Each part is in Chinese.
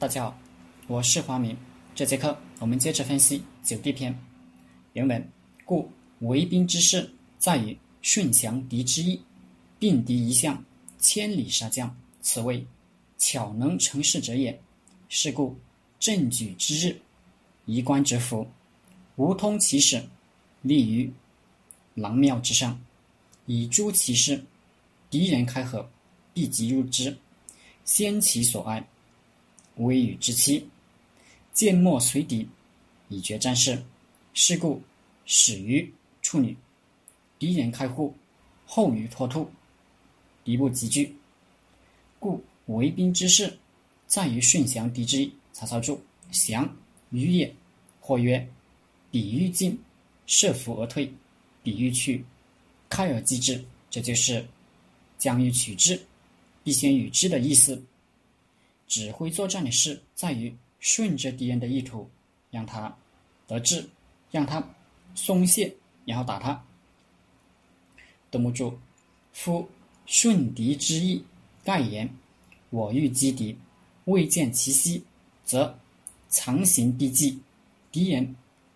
大家好，我是华明。这节课我们接着分析九地篇原文。故为兵之事，在于顺降敌之意，并敌一向，千里杀将，此谓巧能成事者也。是故正举之日，仪冠之福，无通其使，立于廊庙之上，以诛其事。敌人开合，必即入之，先其所爱。微雨之期，剑末随敌，以决战事。是故始于处女，敌人开户，后于脱兔，敌不及拒。故为兵之势，在于顺降敌之意。曹操注：降，于也。或曰：彼欲进，设伏而退；彼欲去，开而击之。这就是将欲取之，必先与之的意思。指挥作战的事在于顺着敌人的意图，让他得志，让他松懈，然后打他。杜牧注：夫顺敌之意，盖言我欲击敌，未见其息，则藏形避计，敌人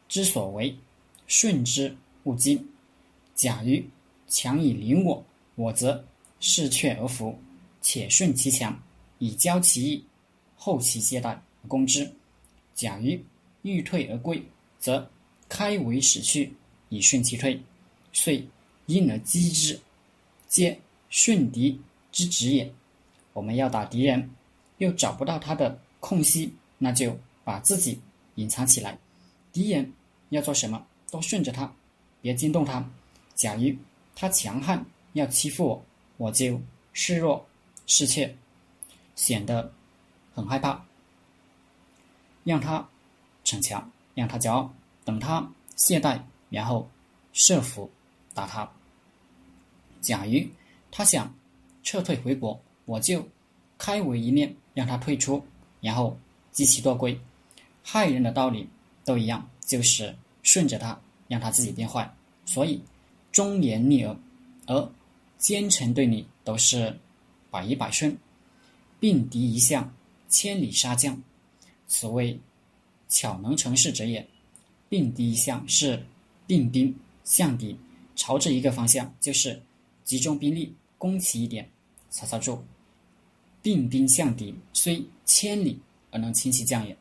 之所为，顺之勿惊。假于强以凌我，我则视却而伏，且顺其强。以交其意，后其懈怠攻之。假如欲退而归，则开为使去，以顺其退，遂因而击之，皆顺敌之职也。我们要打敌人，又找不到他的空隙，那就把自己隐藏起来。敌人要做什么，都顺着他，别惊动他。假如他强悍，要欺负我，我就示弱示怯。显得很害怕，让他逞强，让他骄傲，等他懈怠，然后设伏打他。假如他想撤退回国，我就开为一面，让他退出，然后激其多归。害人的道理都一样，就是顺着他，让他自己变坏。所以忠言逆耳，而奸臣对你都是百依百顺。并敌一向，千里杀将，所谓巧能成事者也。并敌一向是并兵向敌，朝着一个方向，就是集中兵力攻其一点。曹操注：并兵向敌，虽千里而能轻其将也，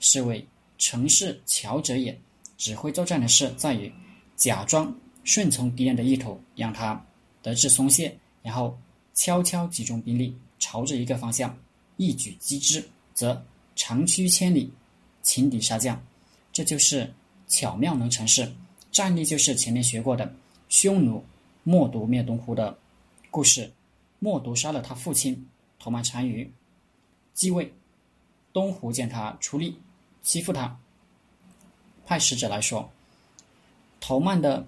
是谓成事巧者也。指挥作战的事在于假装顺从敌人的意图，让他得志松懈，然后悄悄集中兵力。朝着一个方向一举击之，则长驱千里，擒敌杀将，这就是巧妙能成事。战例就是前面学过的匈奴默毒灭东胡的故事。默毒杀了他父亲，头曼单于继位，东湖见他出力欺负他，派使者来说：“头曼的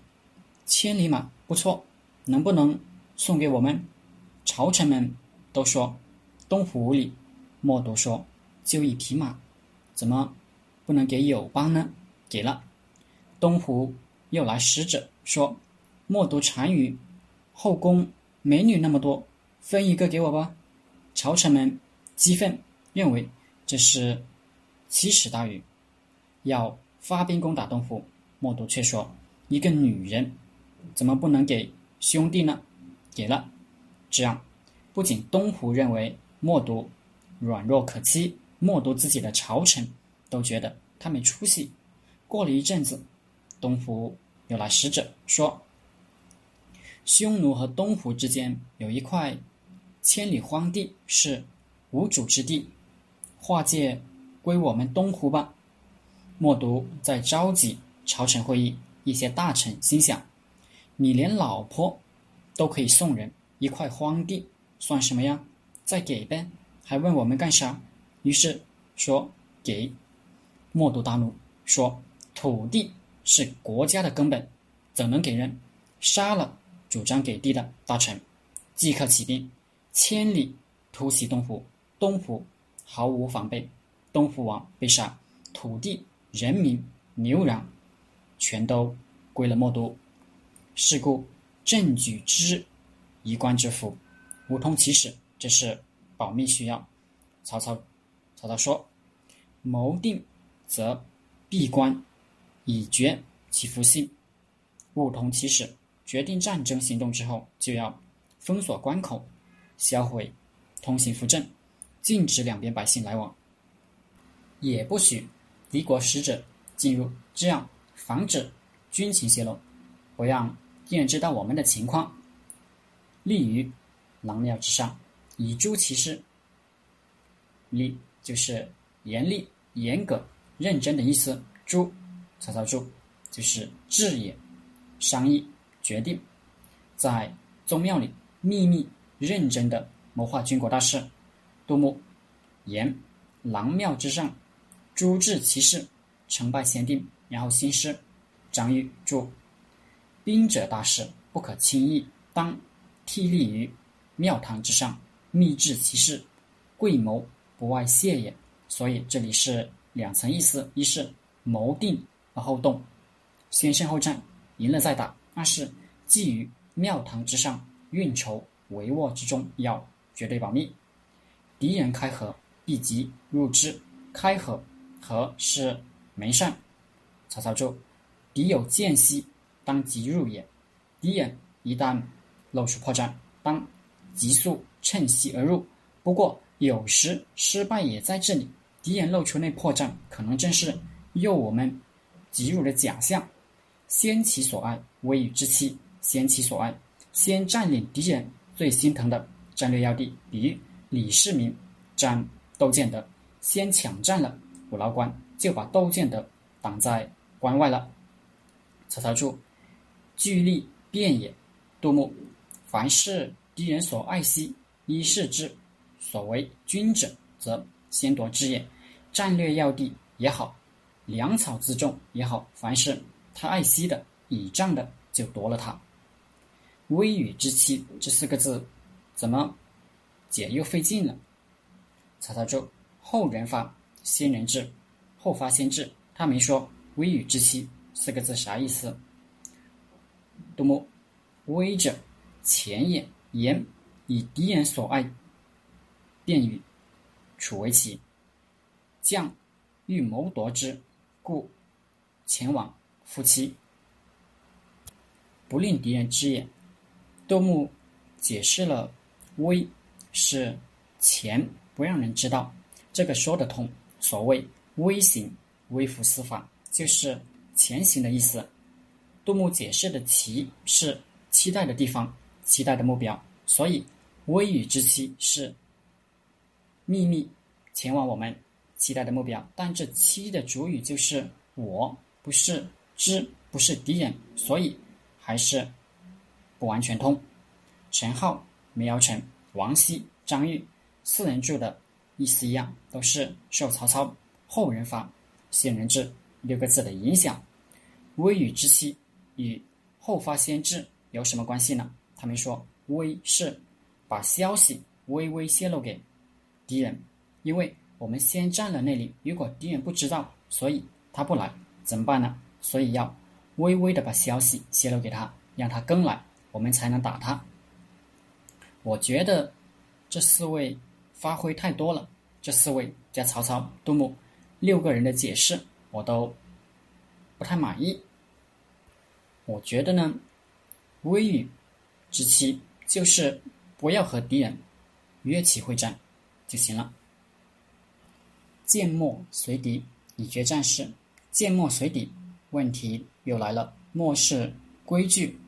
千里马不错，能不能送给我们？”朝臣们。都说东湖无礼，莫都说就一匹马，怎么不能给友邦呢？给了。东湖又来使者说，莫读单于后宫美女那么多，分一个给我吧。朝臣们激愤，认为这是奇耻大辱，要发兵攻打东湖。莫都却说一个女人怎么不能给兄弟呢？给了，这样。不仅东湖认为默读软弱可欺，默读自己的朝臣都觉得他没出息。过了一阵子，东湖又来使者说：“匈奴和东湖之间有一块千里荒地，是无主之地，划界归我们东湖吧。”默读在召集朝臣会议，一些大臣心想：“你连老婆都可以送人，一块荒地。”算什么呀？再给呗，还问我们干啥？于是说给。默读大怒，说土地是国家的根本，怎能给人？杀了主张给地的大臣，即刻起兵，千里突袭东湖。东湖毫无防备，东湖王被杀，土地、人民、牛羊，全都归了默读。是故正举之，一官之福。无通其始，这是保密需要。曹操曹操说：“谋定则闭关，以绝其夫性。务通其始。决定战争行动之后，就要封锁关口，销毁通行符阵，禁止两边百姓来往，也不许敌国使者进入，这样防止军情泄露，不让敌人知道我们的情况。利于狼庙之上，以诛其事。立就是严厉、严格、认真的意思。诛，曹操诛就是治也。商议决定，在宗庙里秘密认真的谋划军国大事。杜牧言：狼庙之上，诛治其事，成败先定，然后兴师。张玉注：兵者大事，不可轻易，当替立于庙堂之上，密制其事，贵谋。不外泄也，所以这里是两层意思：一是谋定而后动，先胜后战，赢了再打；二是寄于庙堂之上，运筹帷幄之中，要绝对保密。敌人开河，必即入之。开河，河是门扇。曹操注：敌有间隙，当即入也。敌人一旦露出破绽，当急速趁隙而入。不过。有时失败也在这里，敌人露出那破绽，可能正是诱我们急入的假象。先其所爱，危与之期；先其所爱，先占领敌人最心疼的战略要地，比李世民占窦建德，先抢占了虎牢关，就把窦建德挡在关外了。曹操注：据力变也。杜牧：凡事敌人所爱惜，依视之。所为君者，则先夺之也。战略要地也好，粮草辎重也好，凡是他爱惜的、倚仗的，就夺了他。微语之期这四个字，怎么解又费劲了？曹操说：“后人发，先人治；后发先至。”他没说“微语之期”四个字啥意思？杜牧：“微者，前也。言以敌人所爱。”便与楚为棋，将欲谋夺之，故前往夫妻，不令敌人知也。杜牧解释了“威”是前，不让人知道，这个说得通。所谓“威行”，微服私访，就是前行的意思。杜牧解释的“棋”是期待的地方，期待的目标，所以“微雨之期”是。秘密前往我们期待的目标，但这期的主语就是我，不是之，不是敌人，所以还是不完全通。陈浩、梅尧臣、王熙、张玉四人住的意思一样，都是受曹操后人发先人制六个字的影响。微雨之期与后发先至有什么关系呢？他们说，微是把消息微微泄露给。敌人，因为我们先占了那里，如果敌人不知道，所以他不来，怎么办呢？所以要微微的把消息泄露给他，让他跟来，我们才能打他。我觉得这四位发挥太多了，这四位加曹操、杜牧六个人的解释，我都不太满意。我觉得呢，微雨之期就是不要和敌人约起会战。就行了。剑末随敌以决战事，剑末随敌，问题又来了。末是规矩，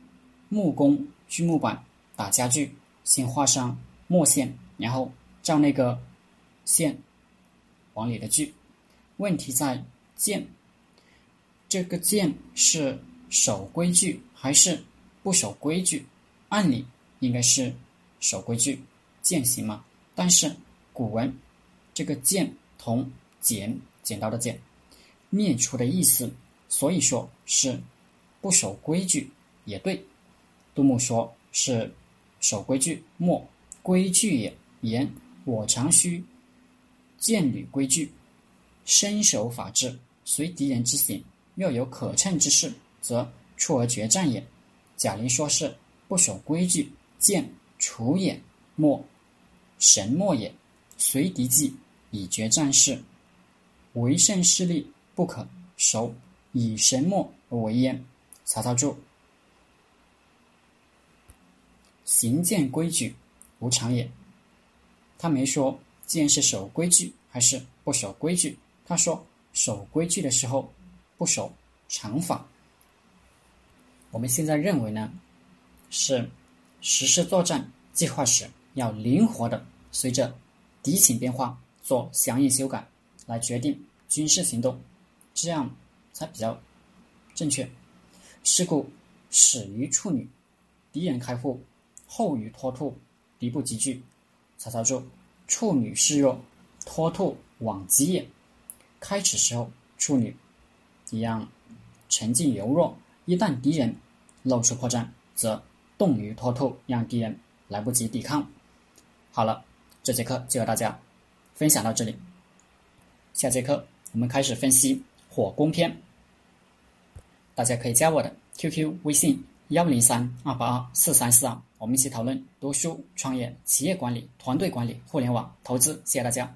木工锯木板打家具，先画上墨线，然后照那个线往里的锯。问题在剑，这个剑是守规矩还是不守规矩？按理应该是守规矩，践行嘛？但是。古文，这个“剑”同“剪”剪刀的“剪”，灭除的意思，所以说是不守规矩也对。杜牧说是守规矩，莫规矩也。言我常须剑履规矩，身守法治，随敌人之行。若有可乘之势，则出而决战也。贾玲说是不守规矩，剑楚也，莫神莫也。随敌计，以决战事。为胜势力不可守，以神墨为焉。曹操注：行见规矩，无常也。他没说剑是守规矩还是不守规矩，他说守规矩的时候不守常法。我们现在认为呢，是实施作战计划时要灵活的随着敌情变化做相应修改，来决定军事行动，这样才比较正确。是故始于处女，敌人开户，后于脱兔，敌不及拒。曹操说：“处女示弱，脱兔往击也。开始时候，处女一样沉静柔弱，一旦敌人露出破绽，则动于脱兔，让敌人来不及抵抗。”好了，这节课就和大家分享到这里。下节课我们开始分析火攻篇。大家可以加我的 QQ 微信幺零三二八二四三四二。我们一起讨论读书、创业、企业管理、团队管理、互联网投资。谢谢大家。